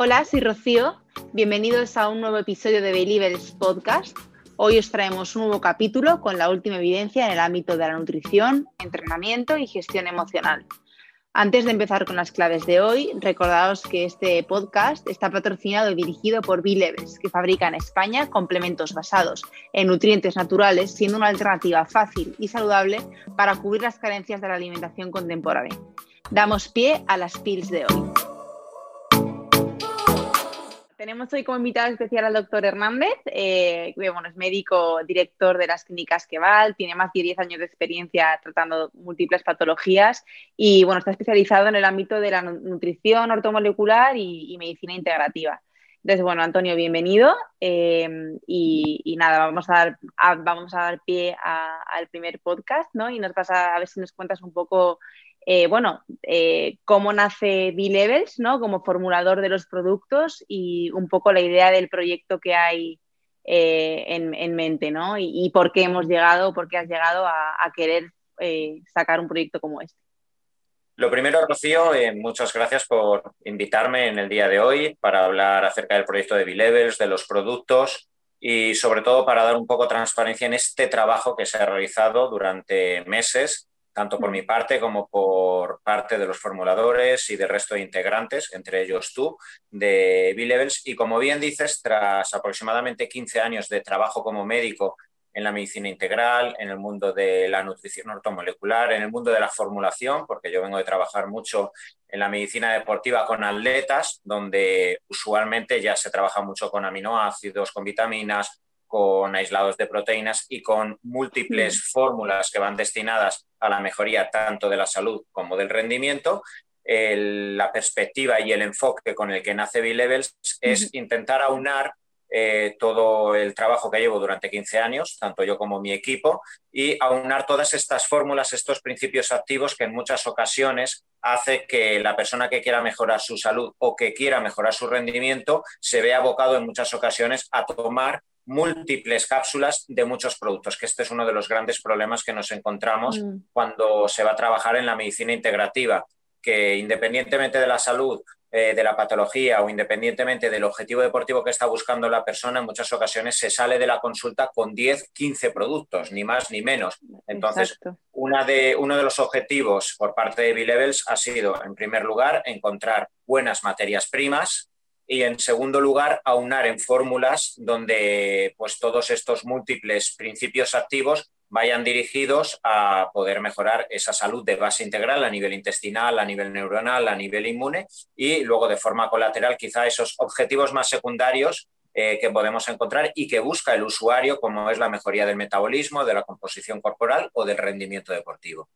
Hola, soy Rocío. Bienvenidos a un nuevo episodio de Believers Podcast. Hoy os traemos un nuevo capítulo con la última evidencia en el ámbito de la nutrición, entrenamiento y gestión emocional. Antes de empezar con las claves de hoy, recordaos que este podcast está patrocinado y dirigido por B-Levels, que fabrica en España complementos basados en nutrientes naturales, siendo una alternativa fácil y saludable para cubrir las carencias de la alimentación contemporánea. Damos pie a las pills de hoy. Tenemos hoy como invitado especial al doctor Hernández, eh, que bueno, es médico director de las clínicas Queval, tiene más de 10 años de experiencia tratando múltiples patologías y bueno, está especializado en el ámbito de la nutrición ortomolecular y, medicina integrativa. Entonces, bueno, Antonio, bienvenido. Eh, y, nada, vamos a dar, vamos a dar pie al primer podcast, ¿no? Y nos vas a, a ver si nos cuentas un poco eh, bueno, eh, cómo nace B-Levels, ¿no? Como formulador de los productos y un poco la idea del proyecto que hay eh, en, mente, ¿no? Y, por qué hemos llegado, por qué has llegado a, querer sacar un proyecto como este. Lo primero, Rocío, muchas gracias por invitarme en el día de hoy para hablar acerca del proyecto de B-Levels, de los productos y sobre todo para dar un poco de transparencia en este trabajo que se ha realizado durante meses tanto por mi parte como por parte de los formuladores y del resto de integrantes, entre ellos tú, de B-Levels. Y como bien dices, tras aproximadamente 15 años de trabajo como médico en la medicina integral, en el mundo de la nutrición ortomolecular, en el mundo de la formulación, porque yo vengo de trabajar mucho en la medicina deportiva con atletas, donde usualmente ya se trabaja mucho con aminoácidos, con vitaminas, con aislados de proteínas y con múltiples mm. fórmulas que van destinadas a la mejoría tanto de la salud como del rendimiento. la perspectiva y el enfoque con el que nace B-Levels es intentar aunar eh, todo el trabajo que llevo durante 15 años, tanto yo como mi equipo, y aunar todas estas fórmulas, estos principios activos que en muchas ocasiones hace que la persona que quiera mejorar su salud o que quiera mejorar su rendimiento se vea abocado en muchas ocasiones a tomar múltiples cápsulas de muchos productos, que este es uno de los grandes problemas que nos encontramos mm. cuando se va a trabajar en la medicina integrativa, que independientemente de la salud, eh, de la patología o independientemente del objetivo deportivo que está buscando la persona, en muchas ocasiones se sale de la consulta con 10, 15 productos, ni más ni menos. Entonces, una de, uno de los objetivos por parte de B-Levels ha sido, en primer lugar, encontrar buenas materias primas, y en segundo lugar aunar en fórmulas donde pues todos estos múltiples principios activos vayan dirigidos a poder mejorar esa salud de base integral a nivel intestinal, a nivel neuronal, a nivel inmune y luego de forma colateral quizá esos objetivos más secundarios eh, que podemos encontrar y que busca el usuario como es la mejoría del metabolismo, de la composición corporal o del rendimiento deportivo.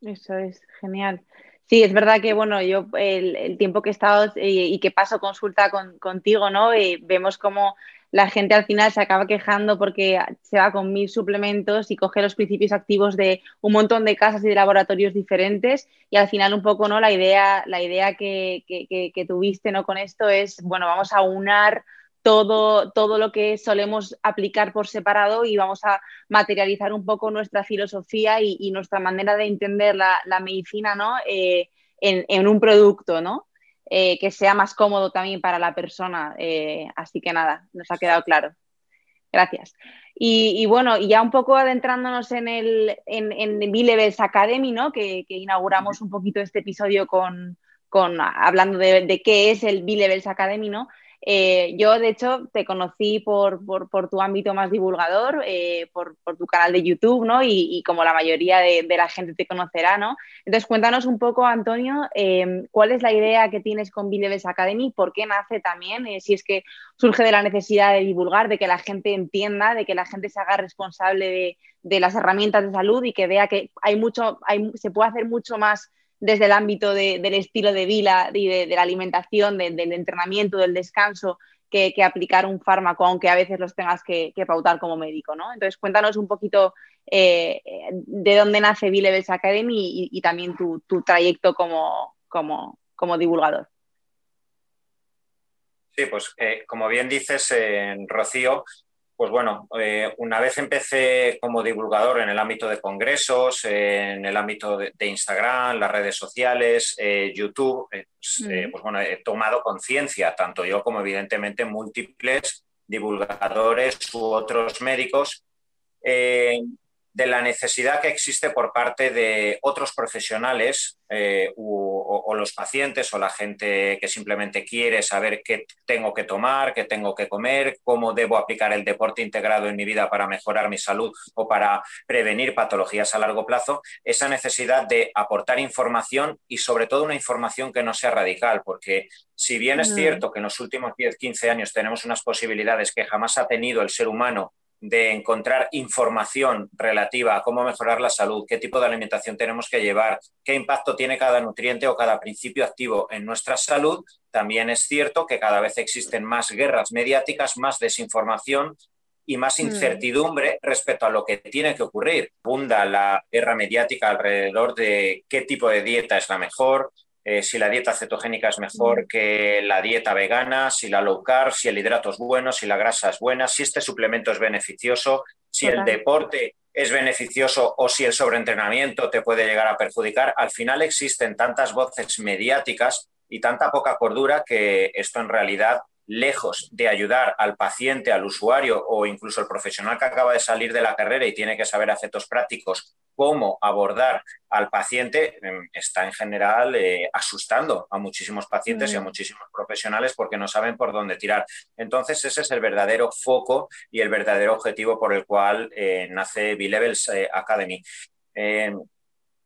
Eso es genial. Sí, es verdad que bueno, yo el, tiempo que he estado eh, y que paso consulta contigo, ¿no? Eh, vemos como la gente al final se acaba quejando porque se va con mil suplementos y coge los principios activos de un montón de casas y de laboratorios diferentes y al final un poco, ¿no? La idea, la idea que, que, que tuviste, ¿no? Con esto es, bueno, vamos a unar todo, todo lo que solemos aplicar por separado y vamos a materializar un poco nuestra filosofía y, nuestra manera de entender la, medicina ¿no? Eh, en, un producto, ¿no? Eh, que sea más cómodo también para la persona. Eh, así que nada, nos ha quedado claro. Gracias. Y, bueno, y ya un poco adentrándonos en el en, en B-Levels Academy, ¿no? Que, inauguramos un poquito este episodio con, con hablando de, de, qué es el B-Levels Academy, ¿no? Eh, yo, de hecho, te conocí por, tu ámbito más divulgador, eh, por, tu canal de YouTube, ¿no? Y, como la mayoría de, la gente te conocerá, ¿no? Entonces, cuéntanos un poco, Antonio, em, cuál es la idea que tienes con Bileves Academy, por qué nace también, eh, si es que surge de la necesidad de divulgar, de que la gente entienda, de que la gente se haga responsable de, las herramientas de salud y que vea que hay mucho, se puede hacer mucho más desde el ámbito del estilo de vida y de, la alimentación, del entrenamiento, del descanso, que, aplicar un fármaco, aunque a veces los tengas que, pautar como médico, ¿no? Entonces, cuéntanos un poquito eh, de dónde nace B-Levels Academy y, también tu, trayecto como, como, divulgador. Sí, pues eh, como bien dices, Rocío, Pues bueno, eh, una vez empecé como divulgador en el ámbito de congresos, en el ámbito de, Instagram, las redes sociales, eh, YouTube, pues, mm. pues, bueno, he tomado conciencia, tanto yo como evidentemente múltiples divulgadores u otros médicos, de la necesidad que existe por parte de otros profesionales eh, o, los pacientes o la gente que simplemente quiere saber qué tengo que tomar, qué tengo que comer, cómo debo aplicar el deporte integrado en mi vida para mejorar mi salud o para prevenir patologías a largo plazo, esa necesidad de aportar información y sobre todo una información que no sea radical, porque si bien es mm. cierto que en los últimos 10, 15 años tenemos unas posibilidades que jamás ha tenido el ser humano de encontrar información relativa a cómo mejorar la salud, qué tipo de alimentación tenemos que llevar, qué impacto tiene cada nutriente o cada principio activo en nuestra salud, también es cierto que cada vez existen más guerras mediáticas, más desinformación y más mm. incertidumbre respecto a lo que tiene que ocurrir. Bunda la guerra mediática alrededor de qué tipo de dieta es la mejor, eh, si la dieta cetogénica es mejor mm. que la dieta vegana, si la low carb, si el hidrato es bueno, si la grasa es buena, si este suplemento es beneficioso, si el deporte es beneficioso o si el sobreentrenamiento te puede llegar a perjudicar. Al final existen tantas voces mediáticas y tanta poca cordura que esto en realidad lejos de ayudar al paciente, al usuario o incluso al profesional que acaba de salir de la carrera y tiene que saber a efectos prácticos cómo abordar al paciente, em, está en general eh, asustando a muchísimos pacientes y a mm. muchísimos profesionales porque no saben por dónde tirar. Entonces, ese es el verdadero foco y el verdadero objetivo por el cual eh, nace B-Levels eh, Academy. Em,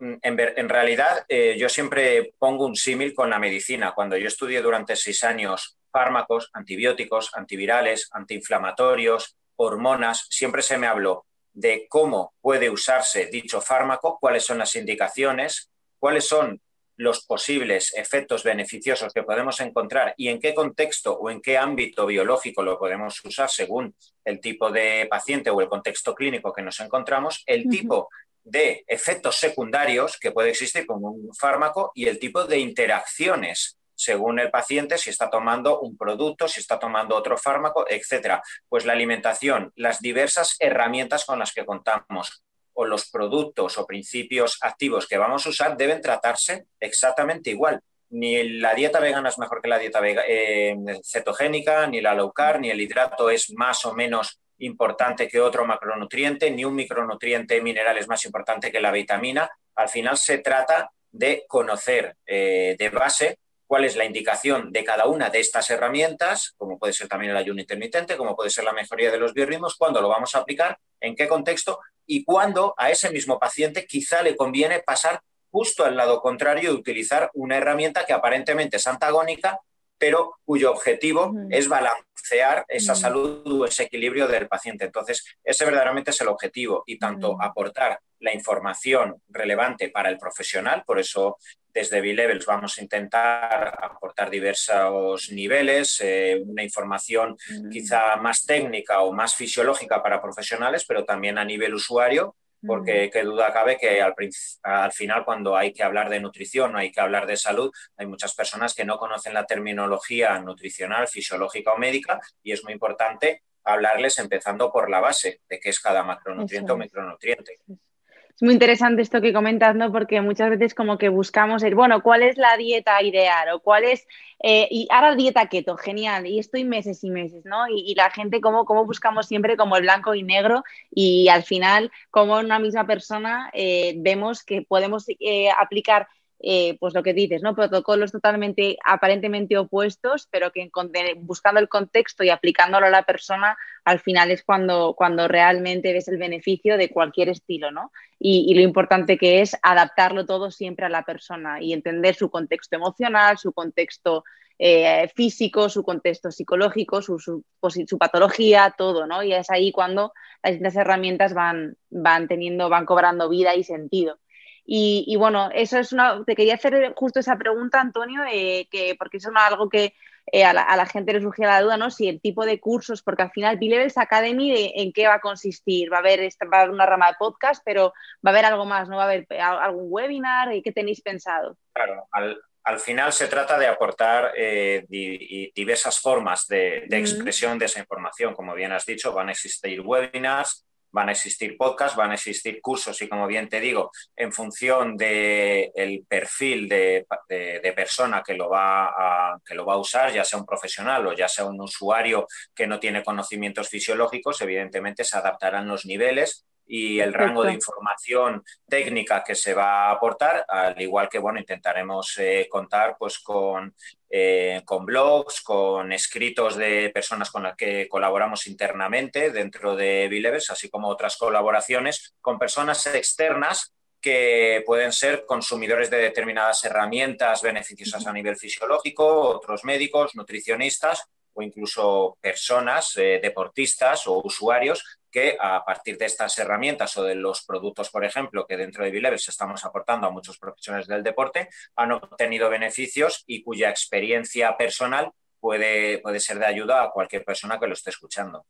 en, realidad, yo siempre pongo un símil con la medicina. Cuando yo estudié durante seis años fármacos, antibióticos, antivirales, antiinflamatorios, hormonas, siempre se me habló de cómo puede usarse dicho fármaco, cuáles son las indicaciones, cuáles son los posibles efectos beneficiosos que podemos encontrar y en qué contexto o en qué ámbito biológico lo podemos usar según el tipo de paciente o el contexto clínico que nos encontramos, el tipo de efectos secundarios que puede existir con un fármaco y el tipo de interacciones según el paciente, si está tomando un producto, si está tomando otro fármaco, etcétera. Pues la alimentación, las diversas herramientas con las que contamos o los productos o principios activos que vamos a usar deben tratarse exactamente igual. Ni la dieta vegana es mejor que la dieta eh, cetogénica, ni la low carb, ni el hidrato es más o menos importante que otro macronutriente, ni un micronutriente mineral es más importante que la vitamina. Al final se trata de conocer eh, de base cuál es la indicación de cada una de estas herramientas, como puede ser también el ayuno intermitente, como puede ser la mejoría de los biorritmos, cuándo lo vamos a aplicar, en qué contexto y cuándo a ese mismo paciente quizá le conviene pasar justo al lado contrario y utilizar una herramienta que aparentemente es antagónica, pero cuyo objetivo es balancear esa salud o ese equilibrio del paciente. Entonces, ese verdaderamente es el objetivo y tanto aportar la información relevante para el profesional, por eso desde B-Levels vamos a intentar aportar diversos niveles, eh, una información quizá más técnica o más fisiológica para profesionales, pero también a nivel usuario, porque qué duda cabe que al, al, final cuando hay que hablar de nutrición o hay que hablar de salud, hay muchas personas que no conocen la terminología nutricional, fisiológica o médica y es muy importante hablarles empezando por la base de qué es cada macronutriente o micronutriente. Es muy interesante esto que comentas, ¿no? Porque muchas veces como que buscamos el, bueno, ¿cuál es la dieta ideal? O cuál es, eh, y ahora dieta keto, genial, y estoy meses y meses, ¿no? Y, la gente como, como buscamos siempre como el blanco y negro y al final como una misma persona eh, vemos que podemos eh, aplicar eh, pues lo que dices, ¿no? Protocolos totalmente, aparentemente opuestos, pero que buscando el contexto y aplicándolo a la persona, al final es cuando, cuando realmente ves el beneficio de cualquier estilo, ¿no? Y, lo importante que es adaptarlo todo siempre a la persona y entender su contexto emocional, su contexto eh, físico, su contexto psicológico, su, su, patología, todo, ¿no? Y es ahí cuando las distintas herramientas van, van teniendo, van cobrando vida y sentido. Y, bueno, eso es una, te quería hacer justo esa pregunta, Antonio, eh, que, porque eso es algo que eh, a, la, gente le surgía la duda, ¿no? Si el tipo de cursos, porque al final B-Levels Academy, ¿en qué va a consistir? Va a, haber, va a haber una rama de podcast, pero va a haber algo más, ¿no? Va a haber eh, algún webinar, ¿qué tenéis pensado? Claro, al, final se trata de aportar diversas formas de, expresión de esa información. Como bien has dicho, van a existir webinars, van a existir podcasts, van a existir cursos y como bien te digo, en función del el perfil de, persona que lo, va que lo va a usar, ya sea un profesional o ya sea un usuario que no tiene conocimientos fisiológicos, evidentemente se adaptarán los niveles y el rango de información técnica que se va a aportar, al igual que bueno, intentaremos eh, contar pues con, eh, con blogs, con escritos de personas con las que colaboramos internamente dentro de Bilevers, así como otras colaboraciones con personas externas que pueden ser consumidores de determinadas herramientas beneficiosas a nivel fisiológico, otros médicos, nutricionistas o incluso personas, eh, deportistas o usuarios que a partir de estas herramientas o de los productos, por ejemplo, que dentro de Bilevers estamos aportando a muchos profesionales del deporte, han obtenido beneficios y cuya experiencia personal puede, puede ser de ayuda a cualquier persona que lo esté escuchando.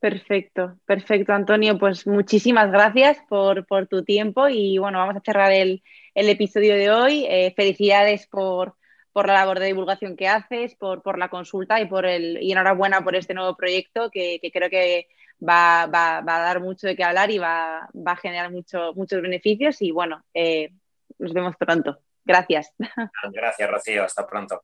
Perfecto, perfecto, Antonio. Pues muchísimas gracias por, tu tiempo y bueno, vamos a cerrar el, episodio de hoy. Eh, felicidades por, la labor de divulgación que haces, por, la consulta y por el y enhorabuena por este nuevo proyecto que creo que va, va, va, a dar mucho de qué hablar y va, va a generar mucho, muchos beneficios y bueno, eh, nos vemos pronto. Gracias. Gracias, Rocío. Hasta pronto.